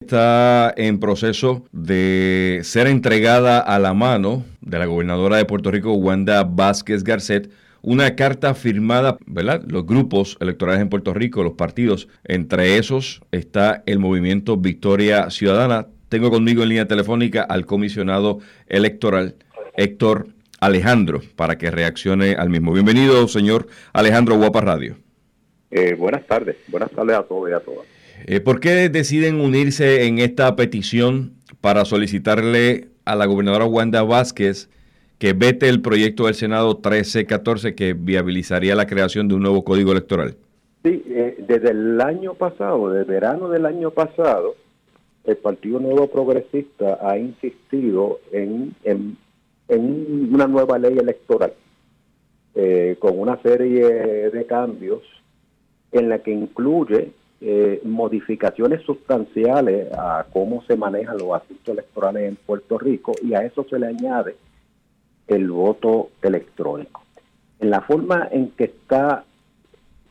está en proceso de ser entregada a la mano de la gobernadora de Puerto Rico, Wanda Vázquez Garcet, una carta firmada, ¿verdad? Los grupos electorales en Puerto Rico, los partidos, entre esos está el movimiento Victoria Ciudadana. Tengo conmigo en línea telefónica al comisionado electoral Héctor Alejandro para que reaccione al mismo. Bienvenido, señor Alejandro Guapa Radio. Eh, buenas tardes, buenas tardes a todos y a todas. Eh, ¿Por qué deciden unirse en esta petición para solicitarle a la gobernadora Wanda Vázquez que vete el proyecto del Senado 1314 que viabilizaría la creación de un nuevo código electoral? Sí, eh, desde el año pasado, desde verano del año pasado, el Partido Nuevo Progresista ha insistido en, en, una nueva ley electoral eh, con una serie de cambios en la que incluye eh, modificaciones sustanciales a cómo se manejan los asuntos electorales en Puerto Rico y a eso se le añade el voto electrónico. En la forma en que está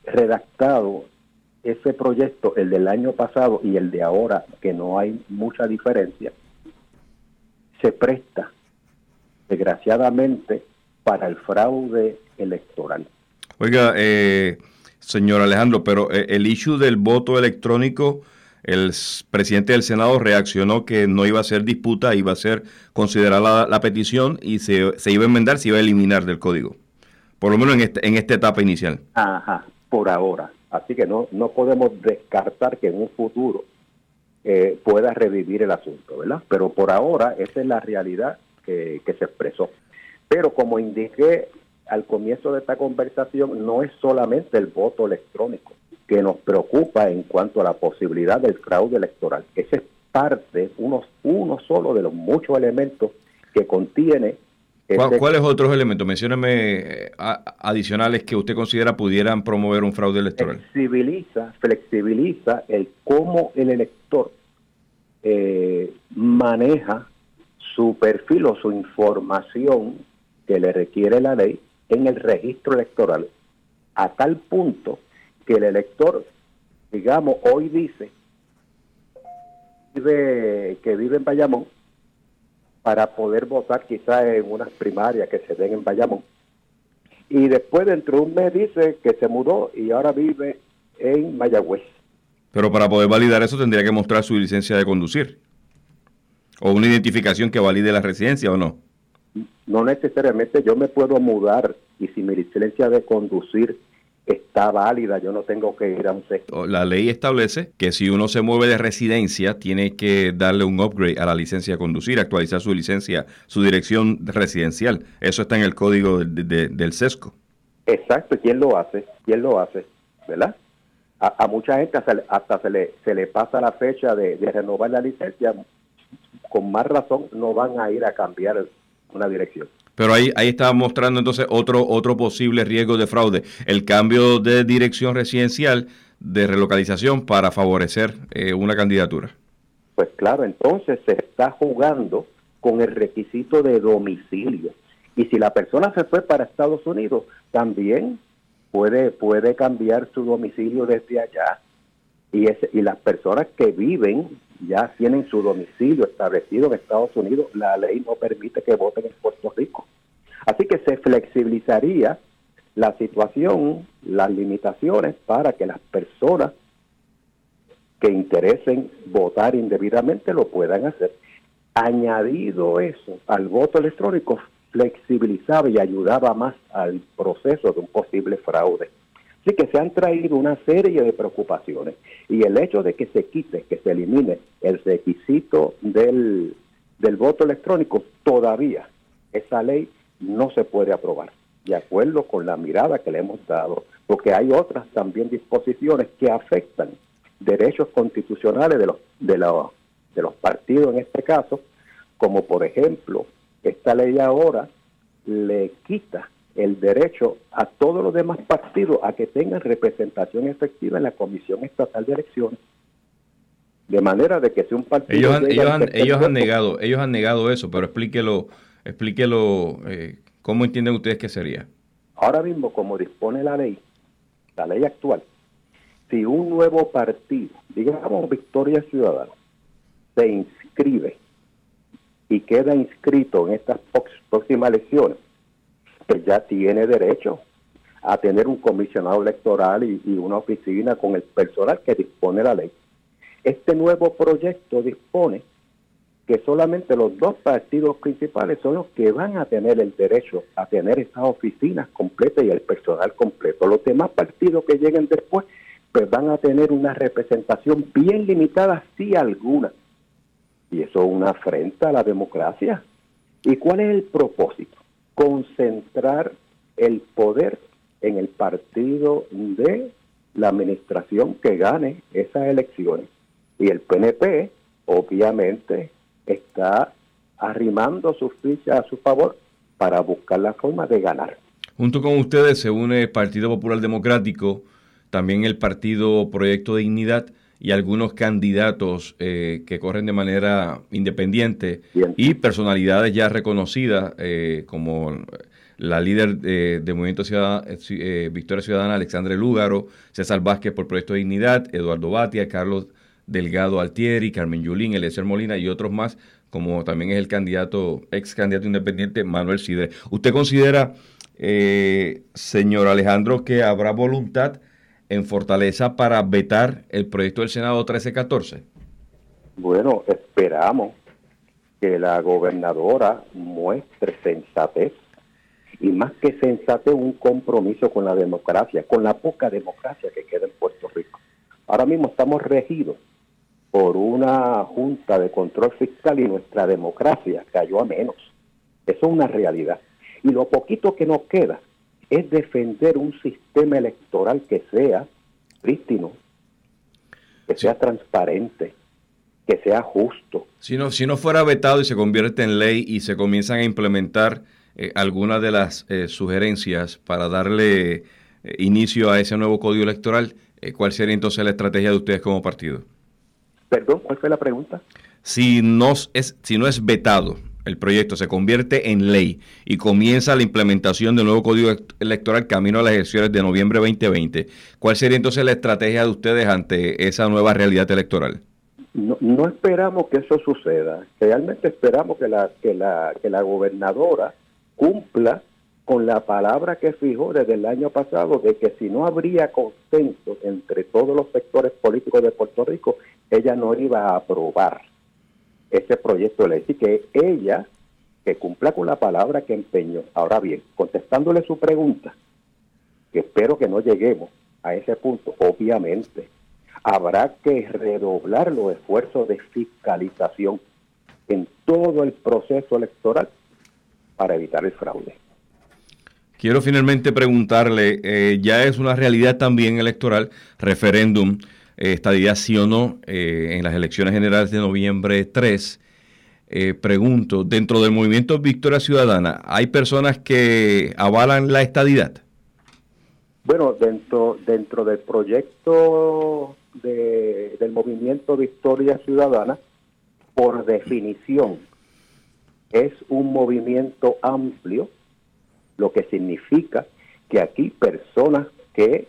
redactado ese proyecto, el del año pasado y el de ahora, que no hay mucha diferencia, se presta, desgraciadamente, para el fraude electoral. Oiga, eh, señor Alejandro, pero eh, el issue del voto electrónico, el presidente del Senado reaccionó que no iba a ser disputa, iba a ser considerada la, petición y se, se, iba a enmendar, se iba a eliminar del código. Por lo menos en, este, en esta etapa inicial. Ajá, por ahora. Así que no, no podemos descartar que en un futuro eh, pueda revivir el asunto, ¿verdad? Pero por ahora esa es la realidad que, que se expresó. Pero como indiqué al comienzo de esta conversación, no es solamente el voto electrónico que nos preocupa en cuanto a la posibilidad del fraude electoral. Ese es parte, uno, uno solo de los muchos elementos que contiene. ¿Cuáles otros elementos? Mencióname eh, adicionales que usted considera pudieran promover un fraude electoral. Flexibiliza, flexibiliza el cómo el elector eh, maneja su perfil o su información que le requiere la ley en el registro electoral a tal punto que el elector, digamos, hoy dice que vive en Bayamón para poder votar quizás en unas primarias que se den en Bayamón. Y después dentro de un mes dice que se mudó y ahora vive en Mayagüez. Pero para poder validar eso tendría que mostrar su licencia de conducir. O una identificación que valide la residencia o no no necesariamente yo me puedo mudar y si mi licencia de conducir está válida, yo no tengo que ir a un sector. La ley establece que si uno se mueve de residencia, tiene que darle un upgrade a la licencia de conducir, actualizar su licencia, su dirección residencial. Eso está en el código del SESCO. Exacto, ¿quién lo hace? ¿Quién lo hace? ¿Verdad? A, mucha gente hasta, se, le, se le pasa la fecha de, de renovar la licencia, con más razón no van a ir a cambiar una dirección. Pero ahí, ahí está mostrando entonces otro, otro posible riesgo de fraude, el cambio de dirección residencial de relocalización para favorecer eh, una candidatura. Pues claro, entonces se está jugando con el requisito de domicilio. Y si la persona se fue para Estados Unidos, también puede, puede cambiar su domicilio desde allá. Y, y las personas que viven ya tienen su domicilio establecido en Estados Unidos, la ley no permite que voten en Puerto Rico. Así que se flexibilizaría la situación, las limitaciones para que las personas que interesen votar indebidamente lo puedan hacer. Añadido eso al voto electrónico, flexibilizaba y ayudaba más al proceso de un posible fraude. Así que se han traído una serie de preocupaciones. Y el hecho de que se quite, que se elimine el requisito del, del voto electrónico, todavía esa ley no se puede aprobar, de acuerdo con la mirada que le hemos dado, porque hay otras también disposiciones que afectan derechos constitucionales de los, de, la, de los partidos en este caso, como por ejemplo, esta ley ahora le quita el derecho a todos los demás partidos a que tengan representación efectiva en la Comisión Estatal de Elecciones. De manera de que si un partido... Ellos han, ellos han, ellos han negado, ellos han negado eso, pero explíquelo, explíquelo eh, cómo entienden ustedes que sería. Ahora mismo, como dispone la ley, la ley actual, si un nuevo partido, digamos Victoria Ciudadana, se inscribe y queda inscrito en estas próximas elecciones, pues ya tiene derecho a tener un comisionado electoral y, una oficina con el personal que dispone la ley. Este nuevo proyecto dispone que solamente los dos partidos principales son los que van a tener el derecho a tener estas oficinas completas y el personal completo. Los demás partidos que lleguen después pues van a tener una representación bien limitada, si alguna. Y eso es una afrenta a la democracia. ¿Y cuál es el propósito? Concentrar el poder en el partido de la administración que gane esas elecciones. Y el PNP, obviamente, está arrimando sus fichas a su favor para buscar la forma de ganar. Junto con ustedes se une el Partido Popular Democrático, también el Partido Proyecto Dignidad y algunos candidatos eh, que corren de manera independiente y personalidades ya reconocidas eh, como la líder de, Movimiento eh, Victoria Ciudadana, Alexandre Lúgaro, César Vázquez por Proyecto Dignidad, Eduardo Batia, Carlos Delgado Altieri, Carmen Yulín, Eliezer Molina y otros más, como también es el candidato, ex candidato independiente Manuel Sidre. ¿Usted considera, eh, señor Alejandro, que habrá voluntad en Fortaleza para vetar el proyecto del Senado 1314? Bueno, esperamos que la gobernadora muestre sensatez y más que sensatez un compromiso con la democracia, con la poca democracia que queda en Puerto Rico. Ahora mismo estamos regidos por una junta de control fiscal y nuestra democracia cayó a menos. Eso es una realidad. Y lo poquito que nos queda es defender un sistema electoral que sea prístino, que sea transparente, que sea justo. Si no, si no fuera vetado y se convierte en ley y se comienzan a implementar eh, algunas de las eh, sugerencias para darle eh, inicio a ese nuevo código electoral, ¿cuál sería entonces la estrategia de ustedes como partido? Perdón, ¿cuál fue la pregunta? Si no es, si no es vetado el proyecto, se convierte en ley y comienza la implementación del nuevo código electoral camino a las elecciones de noviembre 2020, ¿cuál sería entonces la estrategia de ustedes ante esa nueva realidad electoral? No, no esperamos que eso suceda. Realmente esperamos que la, que la, que la gobernadora cumpla con la palabra que fijó desde el año pasado de que si no habría consenso entre todos los sectores políticos de Puerto Rico, ella no iba a aprobar ese proyecto de ley. Así que ella, que cumpla con la palabra que empeñó. Ahora bien, contestándole su pregunta, que espero que no lleguemos a ese punto, obviamente, habrá que redoblar los esfuerzos de fiscalización en todo el proceso electoral para evitar el fraude. Quiero finalmente preguntarle, eh, ya es una realidad también electoral, referéndum, estadía sí o no eh, en las elecciones generales de noviembre 3. pregunto, dentro del movimiento Victoria Ciudadana, ¿hay personas que avalan la estadidad? Bueno, dentro, dentro del proyecto del movimiento Victoria Ciudadana, por definición, es un movimiento amplio lo que significa que aquí personas que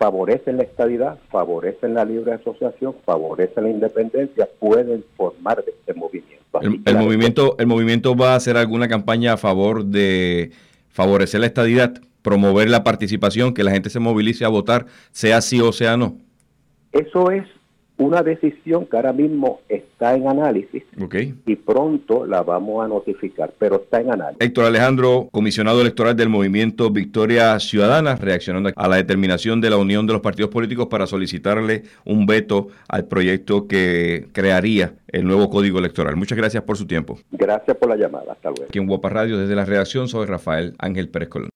favorecen la estabilidad, favorecen la libre asociación, favorecen la independencia, pueden formar este movimiento. El, movimiento. ¿El movimiento va a hacer alguna campaña a favor de favorecer la estadidad, promover la participación, que la gente se movilice a votar, sea sí o sea no? Eso es una decisión que ahora mismo está en análisis y pronto la vamos a notificar, pero está en análisis. Héctor Alejandro, comisionado electoral del movimiento Victoria Ciudadana, reaccionando a la determinación de la Unión de los Partidos Políticos para solicitarle un veto al proyecto que crearía el nuevo Código Electoral. Muchas gracias por su tiempo. Gracias por la llamada. Hasta luego. Aquí en Guapa Radio, desde la redacción, soy Rafael Ángel Pérez Colón.